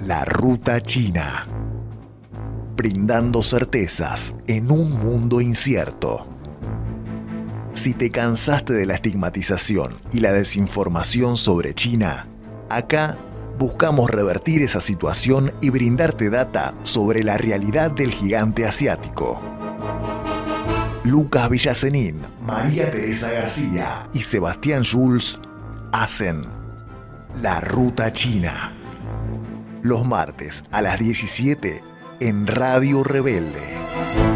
La Ruta China. Brindando certezas en un mundo incierto. Si te cansaste de la estigmatización y la desinformación sobre China, acá buscamos revertir esa situación y brindarte data sobre la realidad del gigante asiático. Lucas Villasenín, María Teresa García y Sebastián Jules hacen La Ruta China los martes a las 17 en Radio Rebelde.